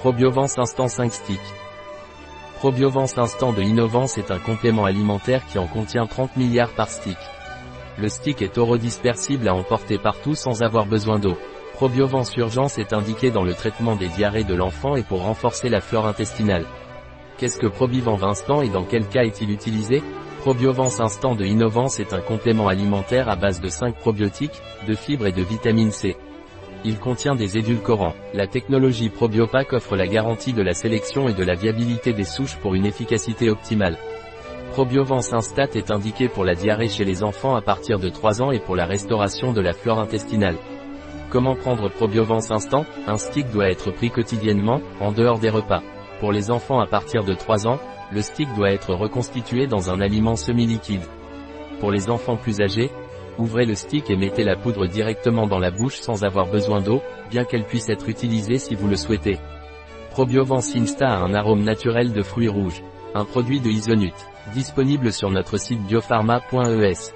Probiovance Instant 5 Stick. Probiovance Instant de Innovance est un complément alimentaire qui en contient 30 milliards par stick. Le stick est orodispersible à emporter partout sans avoir besoin d'eau. Probiovance Urgence est indiqué dans le traitement des diarrhées de l'enfant et pour renforcer la flore intestinale. Qu'est-ce que Probivance Instant et dans quel cas est-il utilisé? Probiovance Instant de Innovance est un complément alimentaire à base de 5 probiotiques, de fibres et de vitamine C. Il contient des édulcorants. La technologie Probiopac offre la garantie de la sélection et de la viabilité des souches pour une efficacité optimale. Probiovance Instat est indiqué pour la diarrhée chez les enfants à partir de 3 ans et pour la restauration de la flore intestinale. Comment prendre Probiovance Instant? Un stick doit être pris quotidiennement, en dehors des repas. Pour les enfants à partir de 3 ans, le stick doit être reconstitué dans un aliment semi-liquide. Pour les enfants plus âgés, Ouvrez le stick et mettez la poudre directement dans la bouche sans avoir besoin d'eau, bien qu'elle puisse être utilisée si vous le souhaitez. Probiovance Insta a un arôme naturel de fruits rouges. Un produit de Isonut. Disponible sur notre site biopharma.es.